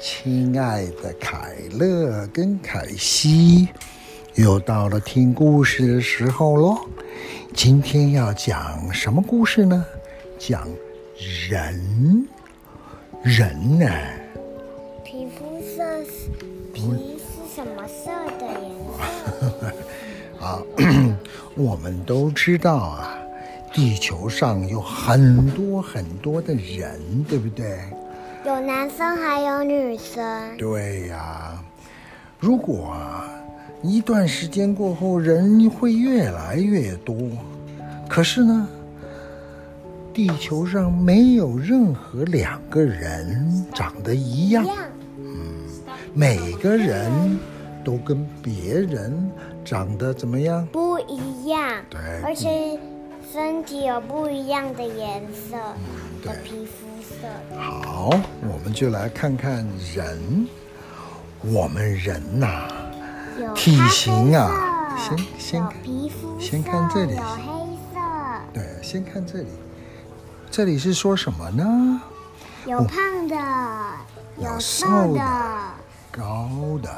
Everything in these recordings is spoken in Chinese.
亲爱的凯乐跟凯西，又到了听故事的时候喽。今天要讲什么故事呢？讲人，人呢？皮肤色是，皮是什么色的颜色？啊，我们都知道啊，地球上有很多很多的人，对不对？有男生，还有女生。对呀，如果一段时间过后，人会越来越多，可是呢，地球上没有任何两个人长得一样。嗯，每个人都跟别人长得怎么样？不一样。对，而且身体有不一样的颜色。的皮肤。好，我们就来看看人。我们人呐、啊，体型啊，先先看，先看这里，有黑色。对，先看这里，这里是说什么呢？有胖的，有瘦的，高的，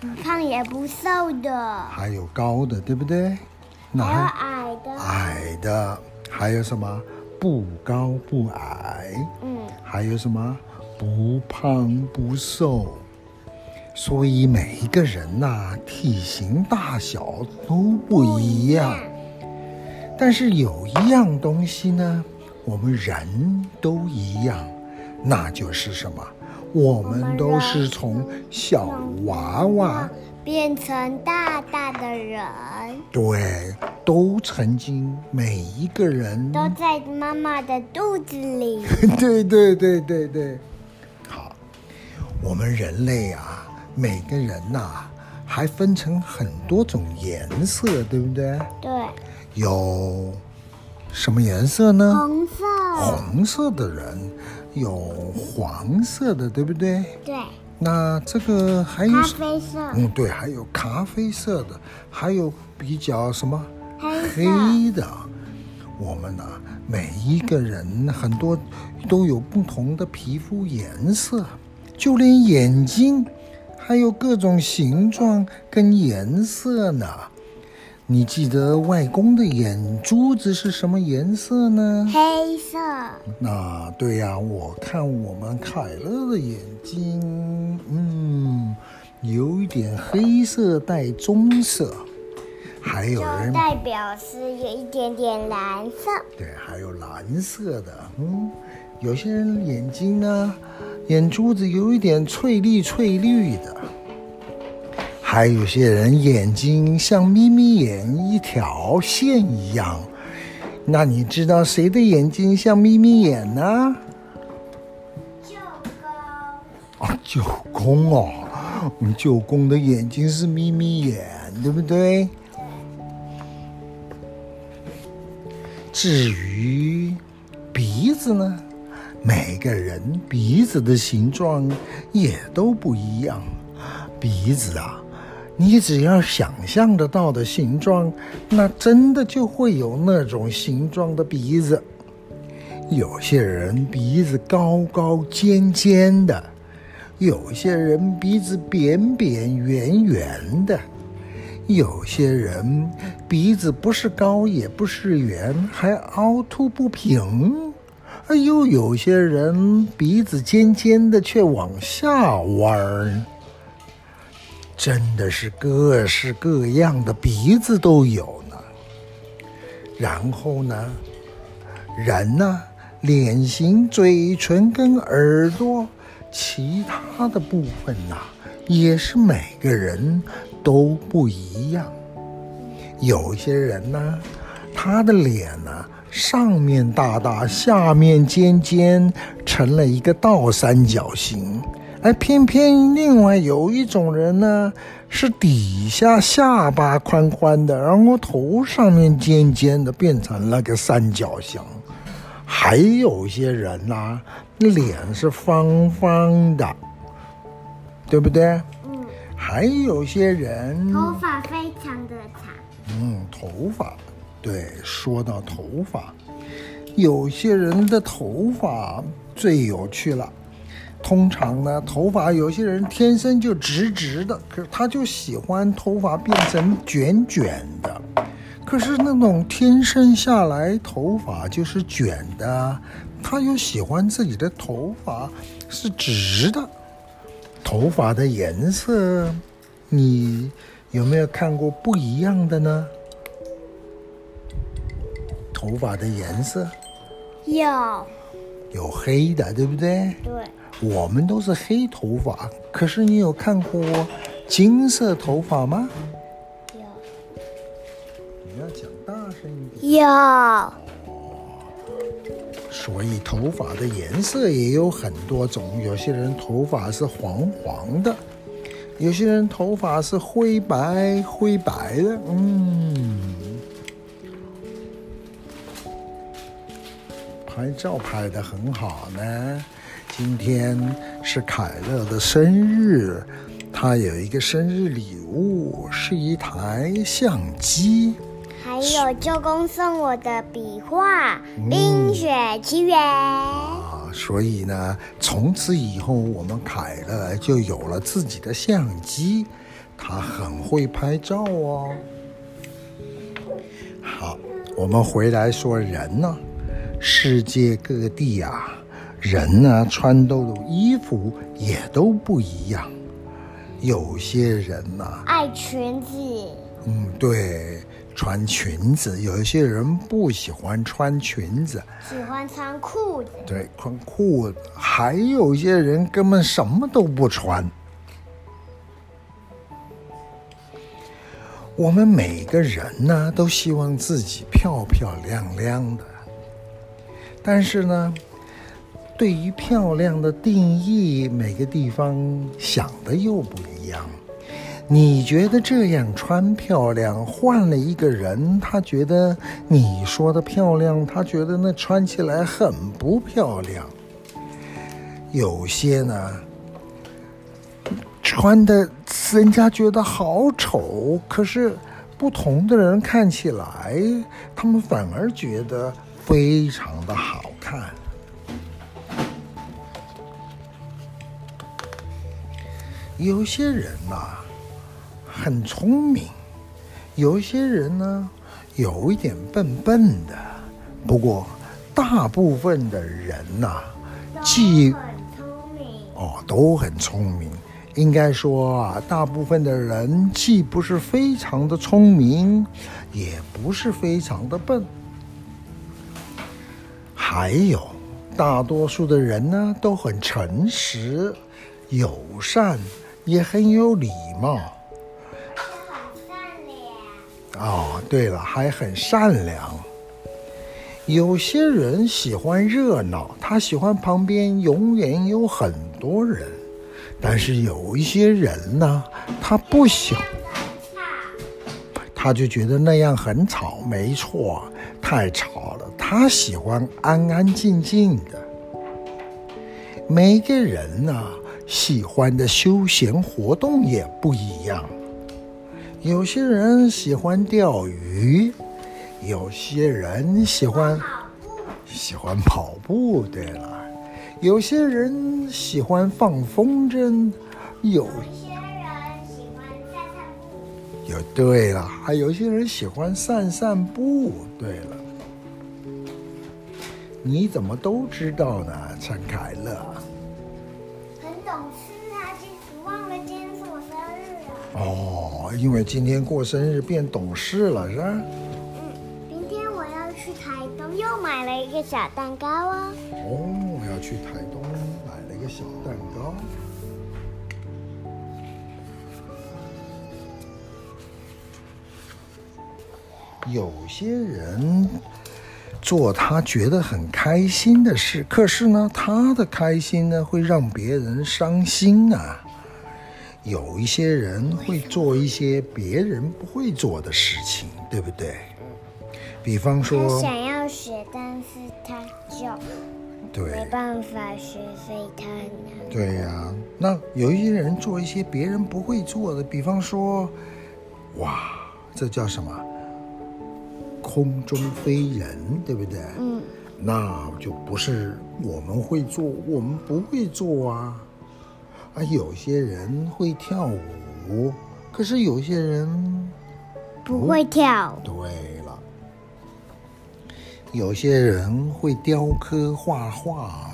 不胖也不瘦的，还有高的，对不对？还有矮的，矮的，还有什么？不高不矮，嗯，还有什么？不胖不瘦，所以每一个人呐、啊，体型大小都不一样。但是有一样东西呢，我们人都一样，那就是什么？我们都是从小娃娃。变成大大的人，对，都曾经每一个人都在妈妈的肚子里。对对对对对，好，我们人类啊，每个人呐、啊，还分成很多种颜色，对不对？对。有什么颜色呢？红色。红色的人，有黄色的，对不对？对。那这个还有咖啡色，嗯，对，还有咖啡色的，还有比较什么黑黑的。我们呢、啊，每一个人很多都有不同的皮肤颜色，就连眼睛还有各种形状跟颜色呢。你记得外公的眼珠子是什么颜色呢？黑色。那对呀，我看我们凯乐的眼睛，嗯，有一点黑色带棕色，还有人代表是有一点点蓝色。对，还有蓝色的，嗯，有些人眼睛呢，眼珠子有一点翠绿翠绿的。还有些人眼睛像眯眯眼一条线一样，那你知道谁的眼睛像眯眯眼呢？舅公。啊，舅公哦，我们舅公的眼睛是眯眯眼，对不对？至于鼻子呢，每个人鼻子的形状也都不一样，鼻子啊。你只要想象得到的形状，那真的就会有那种形状的鼻子。有些人鼻子高高尖尖的，有些人鼻子扁扁圆圆的，有些人鼻子不是高也不是圆，还凹凸不平。哎呦，有些人鼻子尖尖的却往下弯儿。真的是各式各样的鼻子都有呢。然后呢，人呢，脸型、嘴唇跟耳朵，其他的部分呐，也是每个人都不一样。有些人呢，他的脸呢，上面大大，下面尖尖，成了一个倒三角形。而偏偏另外有一种人呢，是底下下巴宽宽的，然后头上面尖尖的，变成了个三角形。还有些人呐，脸是方方的，对不对？嗯。还有些人头发非常的长。嗯，头发，对，说到头发，有些人的头发最有趣了。通常呢，头发有些人天生就直直的，可是他就喜欢头发变成卷卷的。可是那种天生下来头发就是卷的，他又喜欢自己的头发是直的。头发的颜色，你有没有看过不一样的呢？头发的颜色有，有黑的，对不对？对。我们都是黑头发，可是你有看过金色头发吗？有。你要讲大声一点。有。哦，所以头发的颜色也有很多种，有些人头发是黄黄的，有些人头发是灰白灰白的，嗯。拍照拍得很好呢。今天是凯乐的生日，他有一个生日礼物，是一台相机，还有舅公送我的笔画《冰雪奇缘》啊。所以呢，从此以后，我们凯乐就有了自己的相机，他很会拍照哦。好，我们回来说人呢，世界各地啊。人呢，穿的衣服也都不一样。有些人呢，爱裙子。嗯，对，穿裙子。有一些人不喜欢穿裙子，喜欢穿裤子。对，穿裤子。还有一些人根本什么都不穿。我们每个人呢，都希望自己漂漂亮亮的，但是呢，对于漂亮的定义，每个地方想的又不一样。你觉得这样穿漂亮，换了一个人，他觉得你说的漂亮，他觉得那穿起来很不漂亮。有些呢，穿的人家觉得好丑，可是不同的人看起来，他们反而觉得非常的好看。有些人呐、啊，很聪明；有些人呢，有一点笨笨的。不过，大部分的人呐、啊，既哦，都很聪明。应该说啊，大部分的人既不是非常的聪明，也不是非常的笨。还有，大多数的人呢，都很诚实、友善。也很有礼貌，很善良。哦，对了，还很善良。有些人喜欢热闹，他喜欢旁边永远有很多人。但是有一些人呢，他不喜欢，他就觉得那样很吵。没错，太吵了。他喜欢安安静静的。每个人呢，喜欢的休闲活动也不一样，有些人喜欢钓鱼，有些人喜欢喜欢跑步。对了，有些人喜欢放风筝，有些人喜欢散散步。有对了，还有些人喜欢散散步。对了，你怎么都知道呢，陈凯乐？哦，因为今天过生日变懂事了，是吧？嗯，明天我要去台东，又买了一个小蛋糕哦。哦，我要去台东买了一个小蛋糕。有些人做他觉得很开心的事，可是呢，他的开心呢会让别人伤心啊。有一些人会做一些别人不会做的事情，对不对？比方说，他想要学，但是他就对没办法学，所以他很难。对呀，那有一些人做一些别人不会做的，比方说，哇，这叫什么？空中飞人，对不对？嗯。那就不是我们会做，我们不会做啊。啊，有些人会跳舞，可是有些人不，会跳。对了，有些人会雕刻、画画，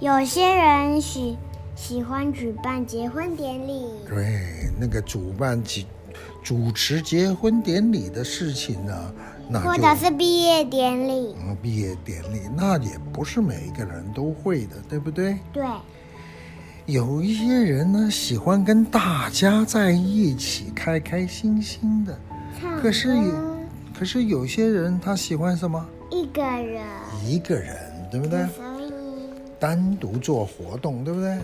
有些人喜喜欢举办结婚典礼。对，那个主办主主持结婚典礼的事情呢？或者是毕业典礼，嗯，毕业典礼那也不是每一个人都会的，对不对？对。有一些人呢，喜欢跟大家在一起，开开心心的。可是有，可是有些人他喜欢什么？一个人。一个人，对不对？所以。单独做活动，对不对？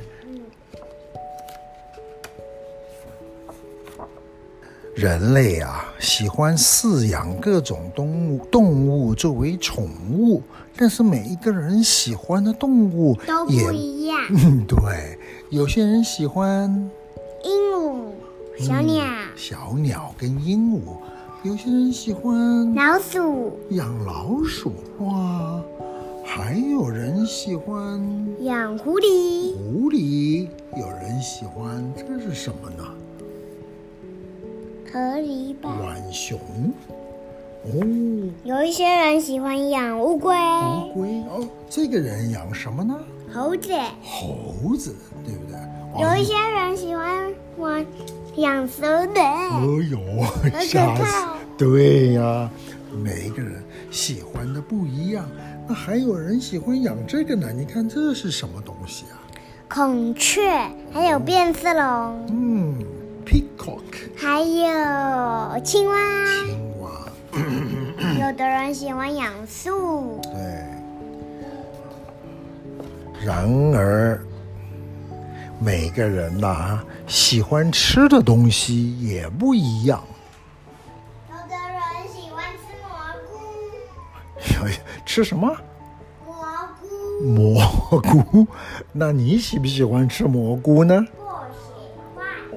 人类啊，喜欢饲养各种动物，动物作为宠物，但是每一个人喜欢的动物都不一样。嗯，对，有些人喜欢鹦鹉、小鸟、嗯、小鸟跟鹦鹉，有些人喜欢老鼠、养老鼠，哇，还有人喜欢养狐狸，狐狸，有人喜欢，这是什么呢？河狸吧？浣熊哦，有一些人喜欢养乌龟。乌龟哦，这个人养什么呢？猴子。猴子，对不对？有一些人喜欢玩养蛇的。哦呦，吓死！对呀，每个人喜欢的不一样。那还有人喜欢养这个呢？你看这是什么东西啊？孔雀，还有变色龙。嗯。Peacock，还有青蛙。青蛙，有的人喜欢养树。对。然而，每个人呐、啊，喜欢吃的东西也不一样。有的人喜欢吃蘑菇。吃什么？蘑菇。蘑菇？那你喜不喜欢吃蘑菇呢？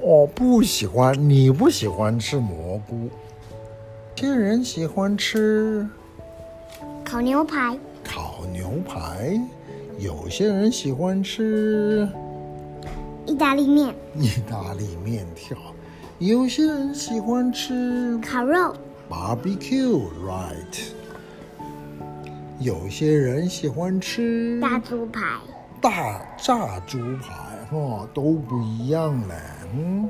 我不喜欢，你不喜欢吃蘑菇。有些人喜欢吃烤牛排。烤牛排。有些人喜欢吃意大利面。意大利面条。有些人喜欢吃烤肉。Barbecue，right？有些人喜欢吃大猪排。大炸猪排，哦，都不一样嘞。嗯，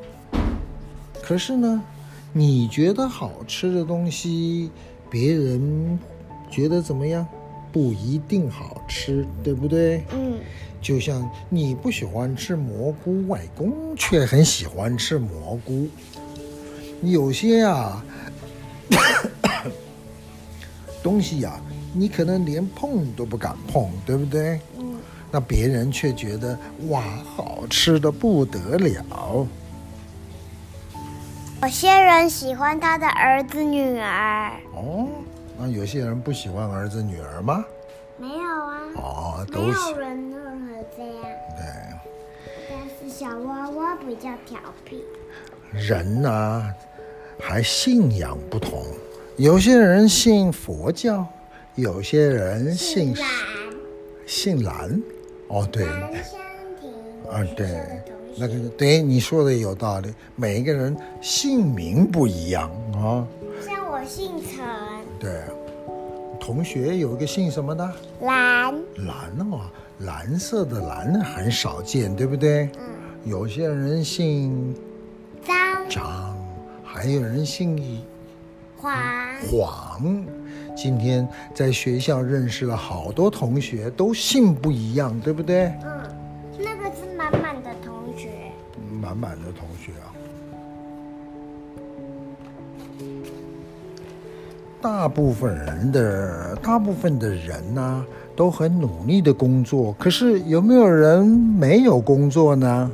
可是呢，你觉得好吃的东西，别人觉得怎么样？不一定好吃，对不对？嗯。就像你不喜欢吃蘑菇，外公却很喜欢吃蘑菇。有些啊，东西呀、啊，你可能连碰都不敢碰，对不对？那别人却觉得哇，好吃的不得了。有些人喜欢他的儿子女儿。哦，那有些人不喜欢儿子女儿吗？没有啊。哦，都没有人任何这样。对。但是小娃娃比较调皮。人呢，还信仰不同，有些人信佛教，有些人信信蓝。信蓝。哦，对，啊，对，那个对你说的有道理。每一个人姓名不一样啊。像我姓陈。对，同学有一个姓什么的？蓝。蓝哦，蓝色的蓝很少见，对不对？嗯。有些人姓张。张，还有人姓黄。黄。今天在学校认识了好多同学，都姓不一样，对不对？嗯，大部分人的大部分的人呢、啊，都很努力的工作，可是有没有人没有工作呢？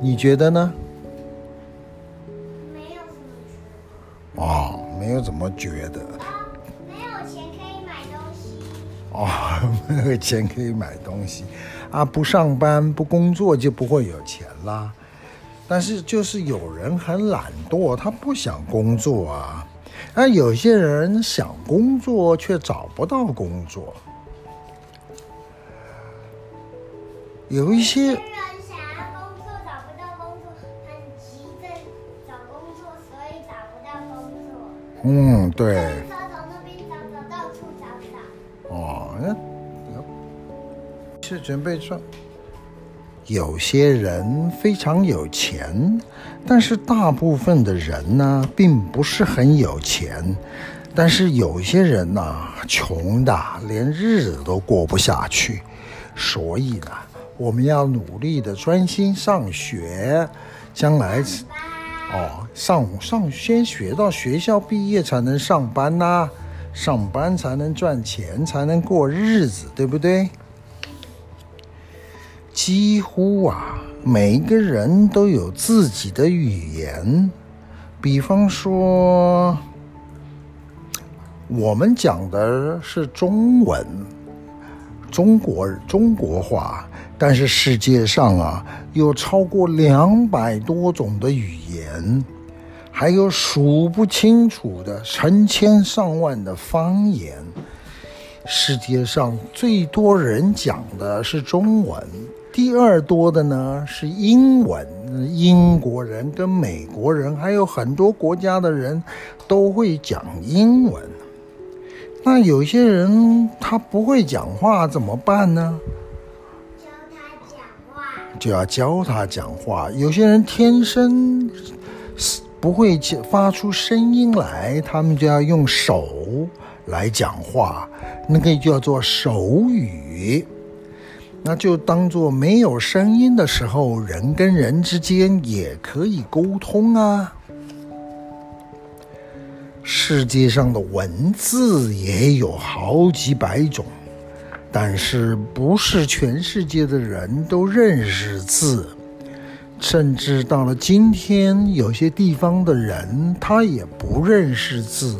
你觉得呢？没有什么。哦。没有怎么觉得，没有钱可以买东西哦，没有钱可以买东西啊！不上班不工作就不会有钱啦。但是就是有人很懒惰，他不想工作啊。那有些人想工作却找不到工作，有一些。嗯，对。找找那边找找，到处找找。哦，那是准备说，有些人非常有钱，但是大部分的人呢，并不是很有钱。但是有些人呢，穷的连日子都过不下去。所以呢，我们要努力的专心上学，将来。哦，上上先学到学校毕业才能上班呐、啊，上班才能赚钱，才能过日子，对不对？几乎啊，每个人都有自己的语言，比方说，我们讲的是中文，中国中国话。但是世界上啊，有超过两百多种的语言，还有数不清楚的成千上万的方言。世界上最多人讲的是中文，第二多的呢是英文。英国人跟美国人还有很多国家的人都会讲英文。那有些人他不会讲话怎么办呢？就要教他讲话。有些人天生不会发出声音来，他们就要用手来讲话，那个叫做手语。那就当做没有声音的时候，人跟人之间也可以沟通啊。世界上的文字也有好几百种。但是不是全世界的人都认识字，甚至到了今天，有些地方的人他也不认识字。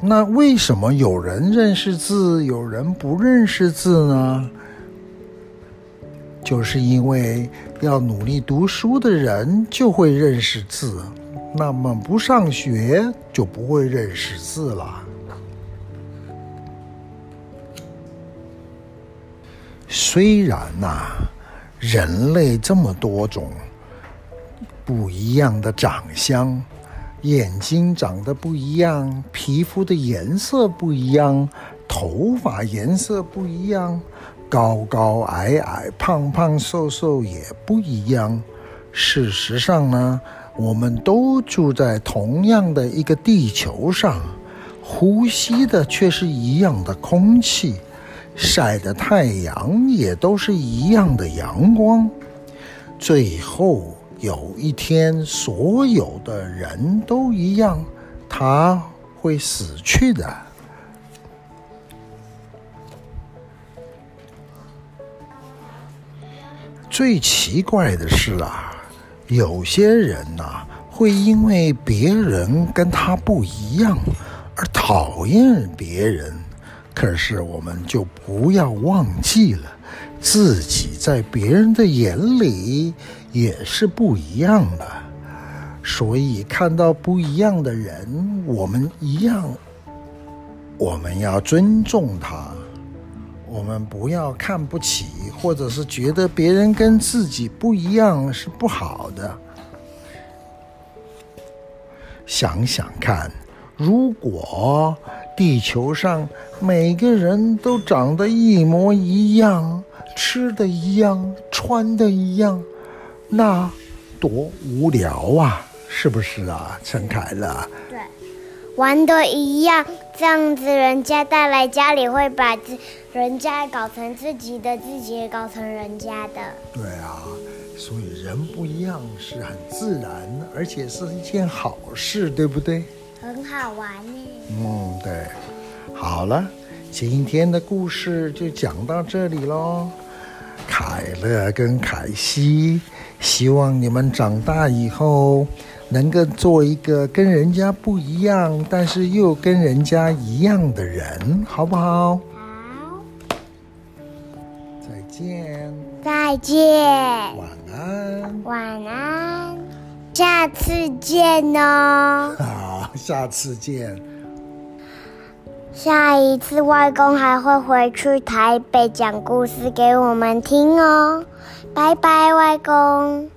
那为什么有人认识字，有人不认识字呢？就是因为要努力读书的人就会认识字，那么不上学就不会认识字了。虽然呐、人类这么多种不一样的长相，眼睛长得不一样，皮肤的颜色不一样，头发颜色不一样，高高矮矮、胖胖瘦瘦也不一样。事实上呢，我们都住在同样的一个地球上，呼吸的却是一样的空气。晒的太阳也都是一样的阳光，最后有一天，所有的人都一样，他会死去的。最奇怪的是啊，有些人呐、会因为别人跟他不一样而讨厌别人。可是，我们就不要忘记了，自己在别人的眼里也是不一样的。所以，看到不一样的人，我们一样，我们要尊重他，我们不要看不起，或者是觉得别人跟自己不一样是不好的。想想看，如果……地球上每个人都长得一模一样，吃的一样，穿的一样，那多无聊啊！是不是啊，陈凯乐？对，玩的一样，这样子人家带来家里会把自人家搞成自己的，自己也搞成人家的。对啊，所以人不一样是很自然，而且是一件好事，对不对？很好玩呢。嗯，对。好了，今天的故事就讲到这里喽。凯乐跟凯西，希望你们长大以后能够做一个跟人家不一样，但是又跟人家一样的人，好不好？好。再见。再见。晚安。晚安。下次见哦。好。下次见。下一次外公还会回去台北讲故事给我们听哦，拜拜，外公。